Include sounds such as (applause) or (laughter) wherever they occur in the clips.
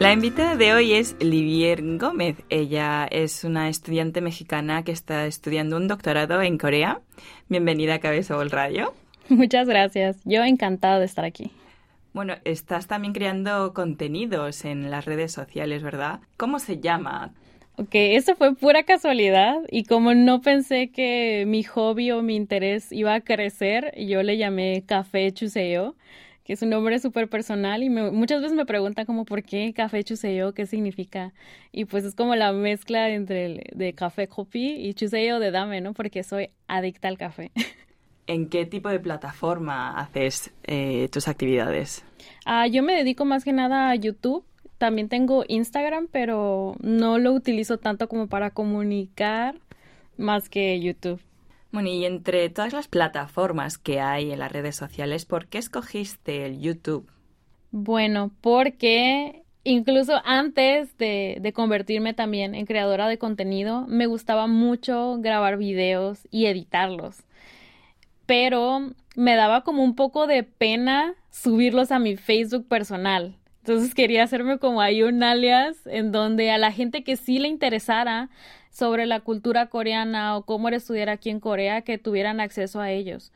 La invitada de hoy es Livier Gómez. Ella es una estudiante mexicana que está estudiando un doctorado en Corea. Bienvenida a Cabeza Radio. (laughs) Muchas gracias. Yo encantada de estar aquí. Bueno, estás también creando contenidos en las redes sociales, ¿verdad? ¿Cómo se llama? Ok, eso fue pura casualidad y como no pensé que mi hobby o mi interés iba a crecer, yo le llamé Café Chuseo que es un nombre súper personal y muchas veces me preguntan como por qué café chuseo, qué significa. Y pues es como la mezcla entre el, de café copi y chuseo de dame, ¿no? Porque soy adicta al café. ¿En qué tipo de plataforma haces eh, tus actividades? Ah, yo me dedico más que nada a YouTube. También tengo Instagram, pero no lo utilizo tanto como para comunicar más que YouTube. Bueno, y entre todas las plataformas que hay en las redes sociales, ¿por qué escogiste el YouTube? Bueno, porque incluso antes de, convertirme también en creadora de contenido, me gustaba mucho grabar videos y editarlos. Pero me daba como un poco de pena subirlos a mi Facebook personal. Entonces quería hacerme como ahí un alias en donde a la gente que sí le interesara sobre la cultura coreana o cómo era estudiar aquí en Corea que tuvieran acceso a ellos.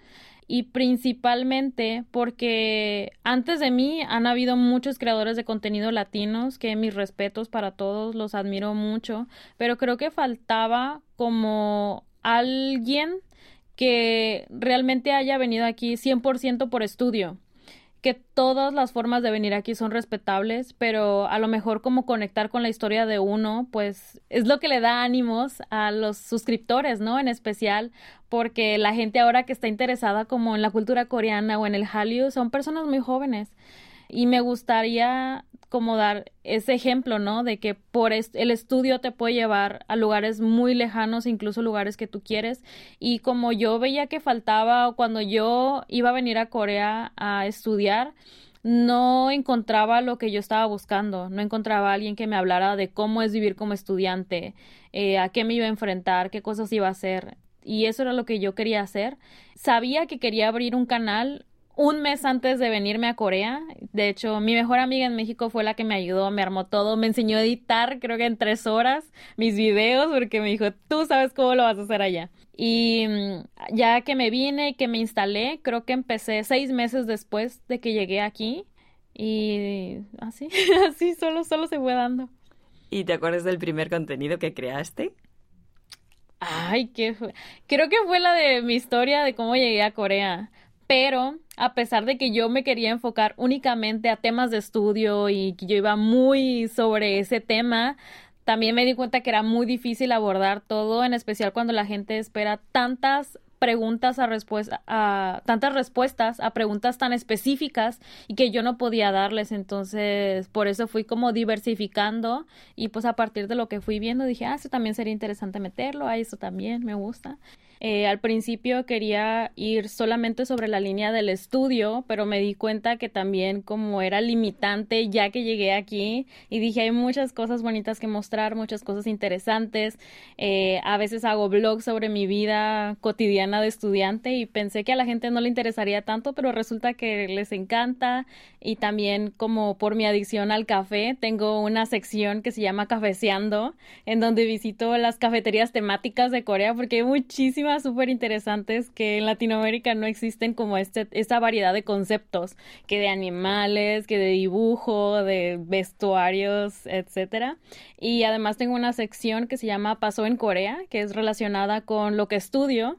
Y principalmente porque antes de mí han habido muchos creadores de contenido latinos que mis respetos para todos, los admiro mucho, pero creo que faltaba como alguien que realmente haya venido aquí 100% por estudio que todas las formas de venir aquí son respetables, pero a lo mejor como conectar con la historia de uno, pues es lo que le da ánimos a los suscriptores, ¿no? En especial porque la gente ahora que está interesada como en la cultura coreana o en el Hallyu son personas muy jóvenes y me gustaría como dar ese ejemplo, ¿no? De que por el estudio te puede llevar a lugares muy lejanos, incluso lugares que tú quieres. Y como yo veía que faltaba cuando yo iba a venir a Corea a estudiar, no encontraba lo que yo estaba buscando, no encontraba a alguien que me hablara de cómo es vivir como estudiante, eh, a qué me iba a enfrentar, qué cosas iba a hacer. Y eso era lo que yo quería hacer. Sabía que quería abrir un canal un mes antes de venirme a Corea. De hecho, mi mejor amiga en México fue la que me ayudó, me armó todo, me enseñó a editar, creo que en tres horas, mis videos, porque me dijo, tú sabes cómo lo vas a hacer allá. Y mm, ya que me vine y que me instalé, creo que empecé seis meses después de que llegué aquí. Y así, (laughs) así solo, solo se fue dando. ¿Y te acuerdas del primer contenido que creaste? Ay, qué fue. Creo que fue la de mi historia de cómo llegué a Corea pero a pesar de que yo me quería enfocar únicamente a temas de estudio y que yo iba muy sobre ese tema, también me di cuenta que era muy difícil abordar todo, en especial cuando la gente espera tantas preguntas a respuesta a tantas respuestas a preguntas tan específicas y que yo no podía darles. Entonces por eso fui como diversificando y pues a partir de lo que fui viendo dije ah eso también sería interesante meterlo ah eso también me gusta eh, al principio quería ir solamente sobre la línea del estudio, pero me di cuenta que también como era limitante ya que llegué aquí y dije hay muchas cosas bonitas que mostrar, muchas cosas interesantes. Eh, a veces hago blogs sobre mi vida cotidiana de estudiante y pensé que a la gente no le interesaría tanto, pero resulta que les encanta y también como por mi adicción al café tengo una sección que se llama Cafeceando en donde visito las cafeterías temáticas de Corea porque hay muchísimas súper interesantes que en Latinoamérica no existen como este, esta variedad de conceptos, que de animales, que de dibujo, de vestuarios, etcétera. Y además tengo una sección que se llama Pasó en Corea, que es relacionada con lo que estudio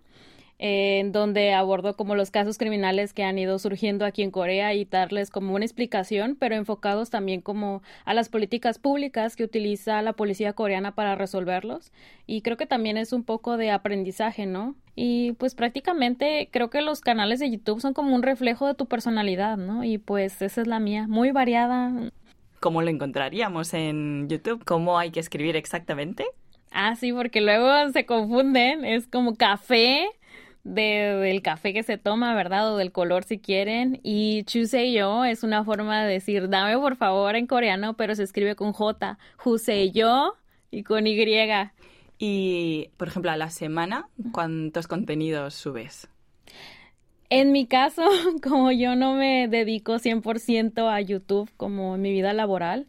en donde abordo como los casos criminales que han ido surgiendo aquí en Corea y darles como una explicación, pero enfocados también como a las políticas públicas que utiliza la policía coreana para resolverlos. Y creo que también es un poco de aprendizaje, ¿no? Y pues prácticamente creo que los canales de YouTube son como un reflejo de tu personalidad, ¿no? Y pues esa es la mía, muy variada. ¿Cómo lo encontraríamos en YouTube? ¿Cómo hay que escribir exactamente? Ah, sí, porque luego se confunden. Es como café de, del café que se toma, ¿verdad? O del color si quieren. Y yo es una forma de decir dame por favor en coreano, pero se escribe con J. yo y con Y. Y, por ejemplo, a la semana, ¿cuántos contenidos subes? En mi caso, (laughs) como yo no me dedico 100% a YouTube como en mi vida laboral,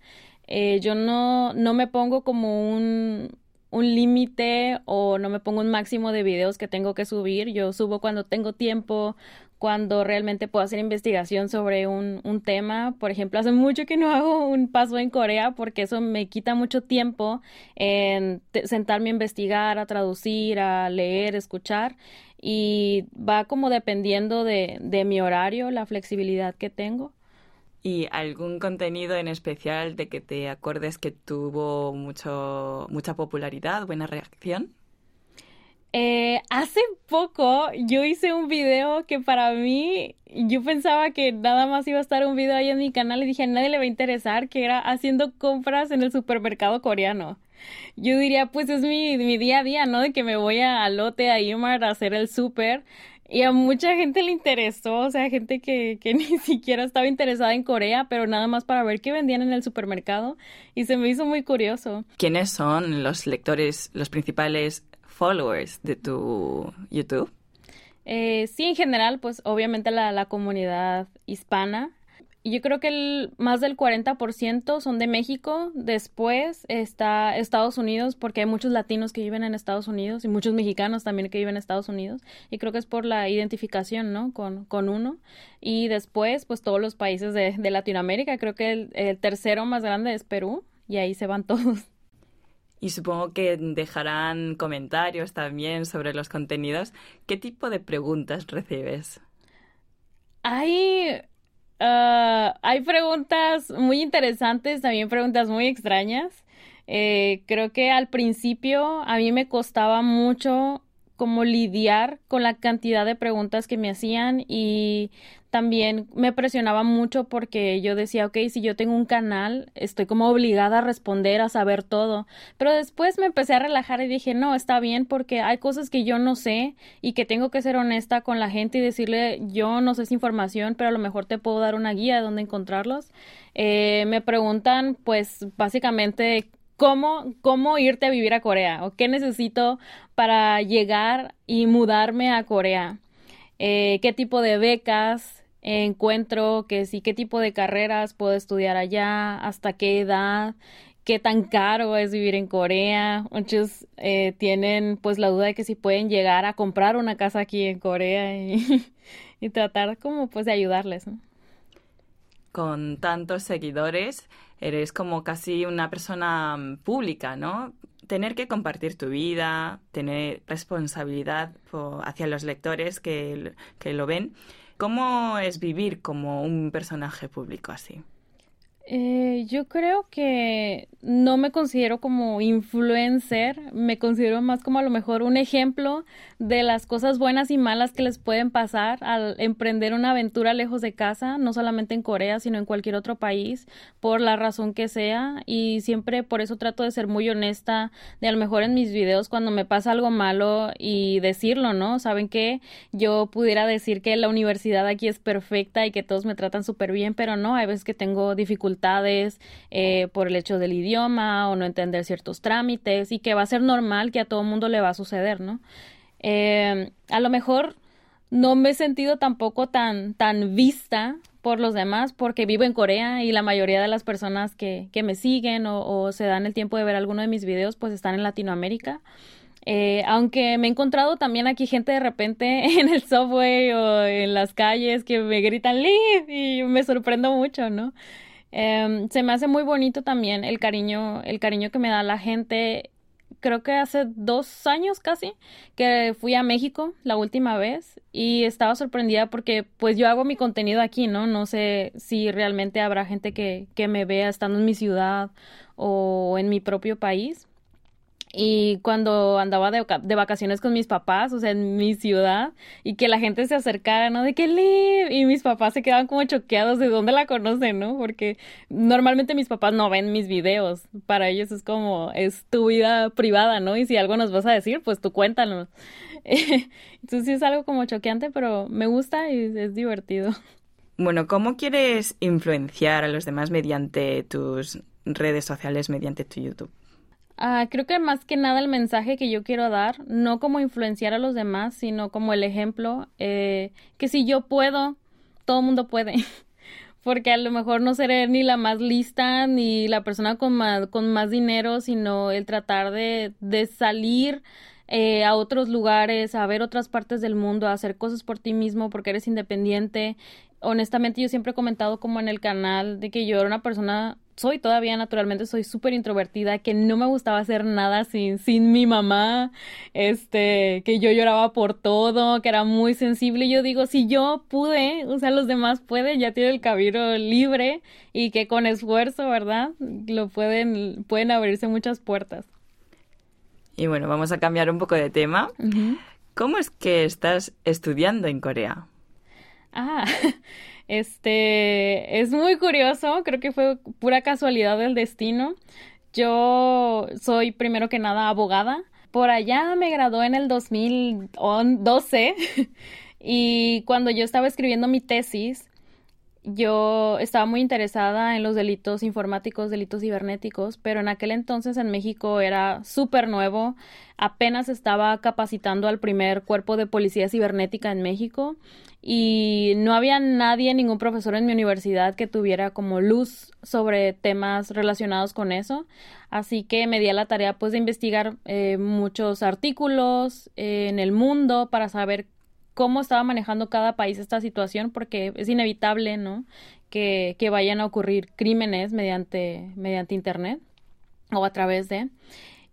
Eh, yo no, no me pongo como un, un límite o no me pongo un máximo de videos que tengo que subir. Yo subo cuando tengo tiempo, cuando realmente puedo hacer investigación sobre un, un, tema. Por ejemplo, hace mucho que no hago un paso en Corea porque eso me quita mucho tiempo en sentarme a investigar, a traducir, a leer, escuchar. Y va como dependiendo de, de mi horario, la flexibilidad que tengo. ¿Y algún contenido en especial de que te acuerdes que tuvo mucho, mucha popularidad, buena reacción? Eh, hace poco yo hice un video que para mí, yo pensaba que nada más iba a estar un video ahí en mi canal y dije a nadie le va a interesar, que era haciendo compras en el supermercado coreano. Yo diría, pues es mi, mi día a día, ¿no? De que me voy a, Lote, a Imar a hacer el súper y a mucha gente le interesó, o sea, gente que, que (laughs) ni siquiera estaba interesada en Corea, pero nada más para ver qué vendían en el supermercado. Y se me hizo muy curioso. ¿Quiénes son los lectores, los principales followers de tu YouTube? Eh, sí, en general, pues obviamente la, la comunidad hispana yo creo que el, más del 40% son de México. Después está Estados Unidos, porque hay muchos latinos que viven en Estados Unidos y muchos mexicanos también que viven en Estados Unidos. Y creo que es por la identificación, ¿no? Con, con uno. Y después, pues todos los países de, de Latinoamérica. Creo que el, el tercero más grande es Perú. Y ahí se van (laughs) todos. Y supongo que dejarán comentarios también sobre los contenidos. ¿Qué tipo de preguntas recibes? Hay Uh, hay preguntas muy interesantes, también preguntas muy extrañas. Eh, creo que al principio a mí me costaba mucho como lidiar con la cantidad de preguntas que me hacían y también me presionaba mucho porque yo decía, ok, si yo tengo un canal, estoy como obligada a responder, a saber todo. Pero después me empecé a relajar y dije, no, está bien porque hay cosas que yo no sé y que tengo que ser honesta con la gente y decirle, yo no sé esa información, pero a lo mejor te puedo dar una guía de dónde encontrarlos. Eh, me preguntan, pues, básicamente, cómo, cómo irte a vivir a Corea o qué necesito para llegar y mudarme a Corea. Eh, qué tipo de becas encuentro que sí, qué tipo de carreras puedo estudiar allá, hasta qué edad, qué tan caro es vivir en Corea. Muchos eh, tienen pues la duda de que si pueden llegar a comprar una casa aquí en Corea y, (laughs) tratar como pues de ayudarles. Con tantos seguidores, eres como casi una persona mm, pública, ¿no? Tener que compartir tu vida, tener responsabilidad hacia los lectores que, que lo ven. ¿Cómo es vivir como un personaje público así? Eh, yo creo que no me considero como influencer, me considero más como a lo mejor un ejemplo de las cosas buenas y malas que les pueden pasar al emprender una aventura lejos de casa, no solamente en Corea, sino en cualquier otro país, por la razón que sea. Y siempre por eso trato de ser muy honesta, de a lo mejor en mis videos cuando me pasa algo malo y decirlo, ¿no? Saben que yo pudiera decir que la universidad aquí es perfecta y que todos me tratan súper bien, pero no, hay veces que tengo dificultades eh, por el hecho del idioma o no entender ciertos trámites y que va a ser normal que a todo mundo le va a suceder, ¿no? Eh, a lo mejor no me he sentido tampoco tan, tan vista por los demás porque vivo en Corea y la mayoría de las personas que, que me siguen o, o, se dan el tiempo de ver alguno de mis videos pues están en Latinoamérica. Eh, aunque me he encontrado también aquí gente de repente (laughs) en el subway o en las calles que me gritan Liv y me sorprendo mucho, ¿no? Em, se me hace muy bonito también el cariño, el cariño que me da la gente. Creo que hace dos años casi que fui a México la última vez y estaba sorprendida porque pues yo hago mi contenido aquí, ¿no? No sé si realmente habrá gente que, que me vea estando en mi ciudad o en mi propio país y cuando andaba de, de, vacaciones con mis papás, o sea, en mi ciudad, y que la gente se acercara, ¿no? De que Liv, y mis papás se quedaban como choqueados de dónde la conocen, ¿no? Porque normalmente mis papás no ven mis videos, para ellos es como, es tu vida privada, ¿no? Y si algo nos vas a decir, pues tú cuéntanos. (laughs) Entonces sí es algo como choqueante, pero me gusta y es divertido. Bueno, ¿cómo quieres influenciar a los demás mediante tus redes sociales, mediante tu YouTube? Uh, creo que más que nada el mensaje que yo quiero dar, no como influenciar a los demás, sino como el ejemplo, eh, que si yo puedo, todo el mundo puede. (laughs) porque a lo mejor no seré ni la más lista ni la persona con más, con más dinero, sino el tratar de, de salir eh, a otros lugares, a ver otras partes del mundo, a hacer cosas por ti mismo porque eres independiente. Honestamente, yo siempre he comentado como en el canal de que yo era una persona soy todavía naturalmente, soy súper introvertida, que no me gustaba hacer nada sin, sin mi mamá, este, que yo lloraba por todo, que era muy sensible. Yo digo, si yo pude, o sea, los demás pueden, ya tienen el cabello libre y que con esfuerzo, ¿verdad? Lo pueden, pueden abrirse muchas puertas. Y bueno, vamos a cambiar un poco de tema. ¿Cómo es que estás estudiando en Corea? Ah, (laughs) este es muy curioso, creo que fue pura casualidad del destino. Yo soy primero que nada abogada. Por allá me gradué en el 2012 (laughs) y cuando yo estaba escribiendo mi tesis, yo estaba muy interesada en los delitos informáticos, delitos cibernéticos, pero en aquel entonces en México era súper nuevo, apenas estaba capacitando al primer cuerpo de policía cibernética en México y no había nadie, ningún profesor en mi universidad que tuviera como luz sobre temas relacionados con eso, así que me di a la tarea pues de investigar eh, muchos artículos eh, en el mundo para saber cómo estaba manejando cada país esta situación, porque es inevitable, ¿no? Que, que vayan a ocurrir crímenes mediante, mediante Internet o a través de.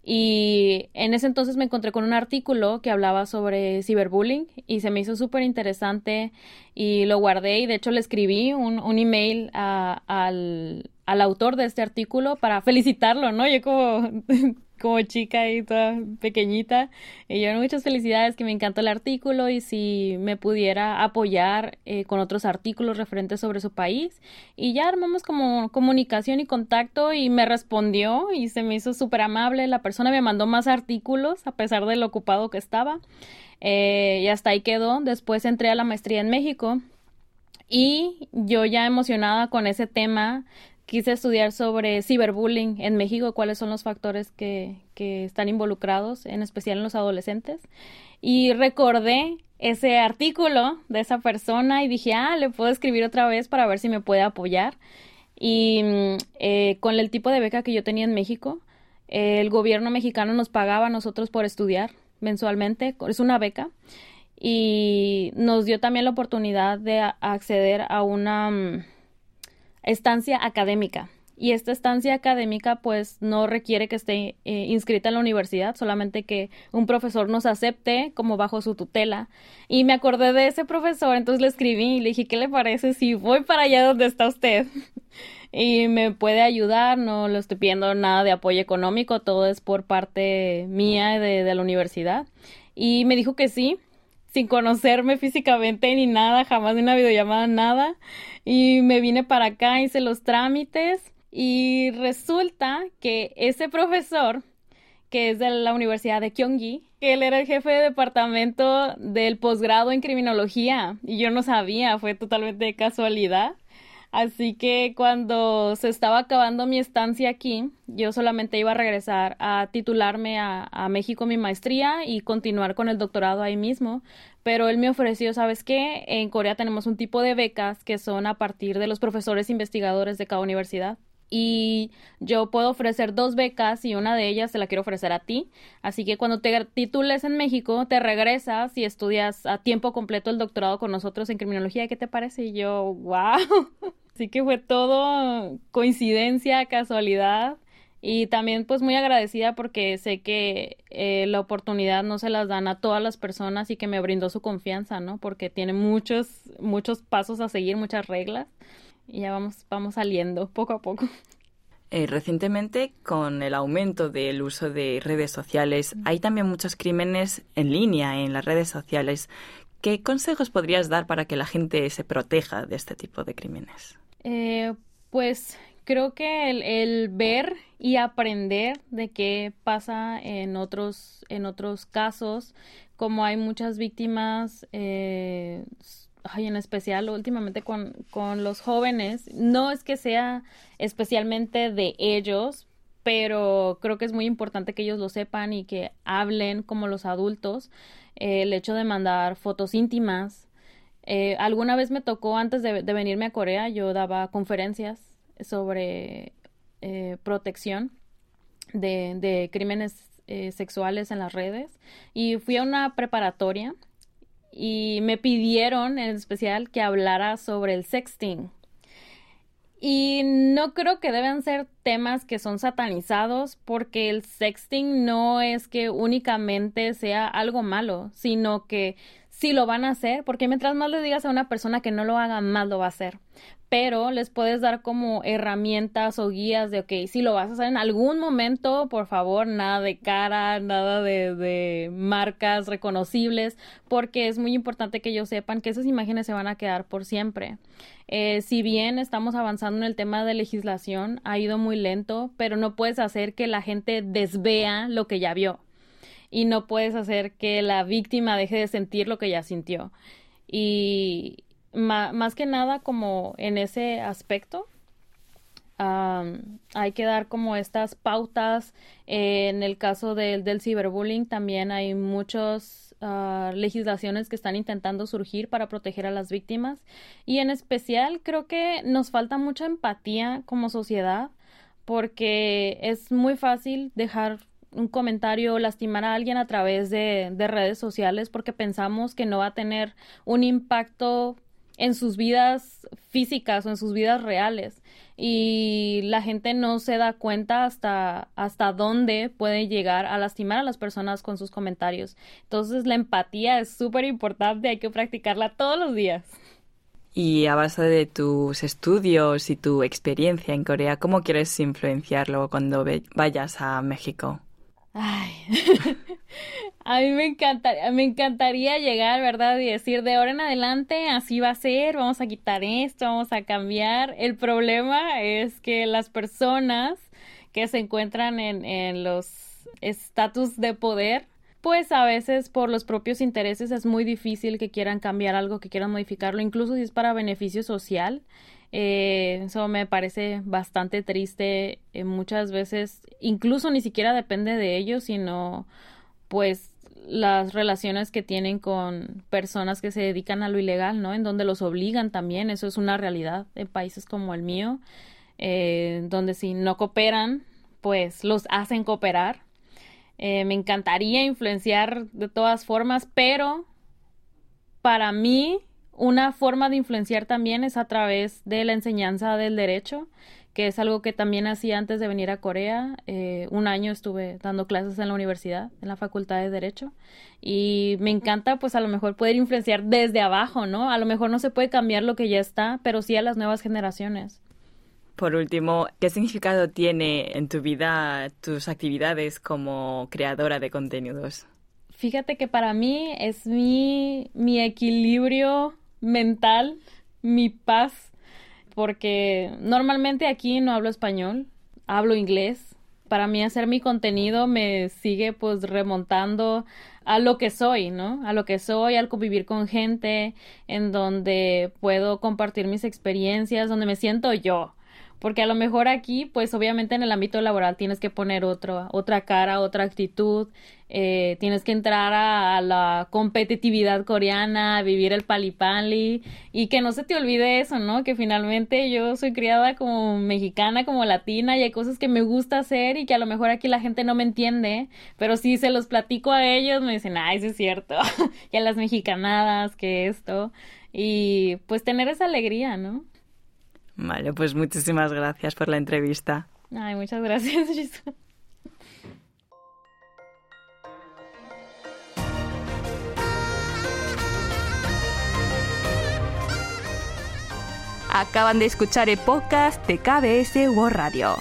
Y en ese entonces me encontré con un artículo que hablaba sobre ciberbullying y se me hizo súper interesante y lo guardé y de hecho le escribí un, un email al, al autor de este artículo para felicitarlo, ¿no? Yo como como chica y toda pequeñita. Y yo muchas felicidades, que me encantó el artículo y si me pudiera apoyar eh, con otros artículos referentes sobre su país. Y ya armamos como comunicación y contacto y me respondió y se me hizo súper amable. La persona me mandó más artículos a pesar de lo ocupado que estaba. Eh, y hasta ahí quedó. Después entré a la maestría en México. Y yo ya emocionada con ese tema quise estudiar sobre ciberbullying en México, cuáles son los factores que, que están involucrados, en especial en los adolescentes. Y recordé ese artículo de esa persona y dije, ah, le puedo escribir otra vez para ver si me puede apoyar. Y mm, eh, con el tipo de beca que yo tenía en México, el gobierno mexicano nos pagaba a nosotros por estudiar mensualmente, es una beca, y nos dio también la oportunidad de acceder a una mm, estancia académica. Y esta estancia académica pues no requiere que esté eh, inscrita en la universidad, solamente que un profesor nos acepte como bajo su tutela. Y me acordé de ese profesor, entonces le escribí y le dije, ¿qué le parece si voy para allá donde está usted? (laughs) y me puede ayudar, no le estoy pidiendo nada de apoyo económico, todo es por parte mía de, de la universidad. Y me dijo que sí, sin conocerme físicamente ni nada, jamás de una videollamada, nada. Y me vine para acá, hice los trámites y resulta que ese profesor, que es de la Universidad de Kyonggi, que él era el jefe de departamento del posgrado en criminología y yo no sabía, fue totalmente casualidad. Así que cuando se estaba acabando mi estancia aquí, yo solamente iba a regresar a titularme a, México mi maestría y continuar con el doctorado ahí mismo. Pero él me ofreció, ¿sabes qué? En Corea tenemos un tipo de becas que son a partir de los profesores investigadores de cada universidad y yo puedo ofrecer dos becas y una de ellas te la quiero ofrecer a ti. Así que cuando te titules en México, te regresas y estudias a tiempo completo el doctorado con nosotros en criminología. ¿Qué te parece? Y yo, wow. (laughs) Así que fue todo coincidencia, casualidad. Y también pues muy agradecida porque sé que eh, la oportunidad no se las dan a todas las personas y que me brindó su confianza, ¿no? Porque tiene muchos, muchos pasos a seguir, muchas reglas. Y ya vamos, vamos saliendo poco a poco. Eh, recientemente, con el aumento del uso de redes sociales, hay también muchos crímenes en línea en las redes sociales. ¿Qué consejos podrías dar para que la gente se proteja de este tipo de crímenes? Eh, pues creo que el, ver y aprender de qué pasa en otros, en otros casos, como hay muchas víctimas, eh, en especial últimamente con, con los jóvenes, no es que sea especialmente de ellos, pero creo que es muy importante que ellos lo sepan y que hablen como los adultos. el hecho de mandar fotos íntimas, Eh, alguna vez me tocó, antes de, venirme a Corea, yo daba conferencias sobre eh, protección de, crímenes eh, sexuales en las redes y fui a una preparatoria y me pidieron en especial que hablara sobre el sexting. Y no creo que deben ser temas que son satanizados porque el sexting no es que únicamente sea algo malo, sino que si lo van a hacer, porque mientras más le digas a una persona que no lo haga, más lo va a hacer. Pero les puedes dar como herramientas o guías de, ok, si lo vas a hacer en algún momento, por favor, nada de cara, nada de, marcas reconocibles, porque es muy importante que ellos sepan que esas imágenes se van a quedar por siempre. Eh, si bien estamos avanzando en el tema de legislación, ha ido muy lento, pero no puedes hacer que la gente desvea lo que ya vio y no puedes hacer que la víctima deje de sentir lo que ya sintió. Y más que nada como en ese aspecto, hay que dar como estas pautas. en el caso del, del ciberbullying también hay muchas ah, legislaciones que están intentando surgir para proteger a las víctimas y en especial creo que nos falta mucha empatía como sociedad porque es muy fácil dejar un comentario lastimar a alguien a través de, redes sociales porque pensamos que no va a tener un impacto en sus vidas físicas o en sus vidas reales y la gente no se da cuenta hasta hasta dónde puede llegar a lastimar a las personas con sus comentarios. Entonces la empatía es súper importante, hay que practicarla todos los días. Y a base de tus estudios y tu experiencia en Corea, ¿cómo quieres influenciarlo cuando vayas a México? Ay, (laughs) a mí me encantaría, me encantaría llegar, ¿verdad? Y decir de ahora en adelante así va a ser, vamos a quitar esto, vamos a cambiar. El problema es que las personas que se encuentran en, en los estatus de poder, pues a veces por los propios intereses es muy difícil que quieran cambiar algo, que quieran modificarlo, incluso si es para beneficio social. Eh, eso me parece bastante triste. Eh, muchas veces, incluso ni siquiera depende de ellos, sino pues las relaciones que tienen con personas que se dedican a lo ilegal, ¿no? En donde los obligan también, eso es una realidad en países como el mío, eh, donde si no cooperan, pues los hacen cooperar. me encantaría influenciar de todas formas, pero para mí una forma de influenciar también es a través de la enseñanza del derecho, que es algo que también hacía antes de venir a Corea. Eh, un año estuve dando clases en la universidad, en la Facultad de Derecho, y me encanta pues a lo mejor poder influenciar desde abajo, ¿no? A lo mejor no se puede cambiar lo que ya está, pero sí a las nuevas generaciones. Por último, ¿qué significado tiene en tu vida tus actividades como creadora de contenidos? Fíjate que para mí es mi, mi equilibrio mental, mi paz, porque normalmente aquí no hablo español, hablo inglés. Para mí hacer mi contenido me sigue pues remontando a lo que soy, ¿no? A lo que soy, al convivir con gente, en donde puedo compartir mis experiencias, donde me siento yo porque a lo mejor aquí, pues obviamente en el ámbito laboral tienes que poner otro, otra cara, otra actitud, eh, tienes que entrar a, la competitividad coreana, a vivir el palipali y que no se te olvide eso, ¿no? Que finalmente yo soy criada como mexicana, como latina y hay cosas que me gusta hacer y que a lo mejor aquí la gente no me entiende, pero si se los platico a ellos me dicen, ay, eso es cierto, (laughs) a las mexicanadas, que esto, y pues tener esa alegría, ¿no? Vale, pues muchísimas gracias por la entrevista. Ay, muchas gracias, (laughs) Acaban de escuchar el podcast de KBS World Radio.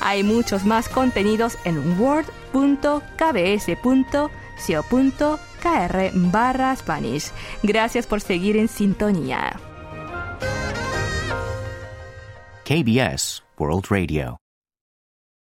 Hay muchos más contenidos en word.kbs.co.kr barra Spanish. Gracias por seguir en sintonía. KBS World Radio.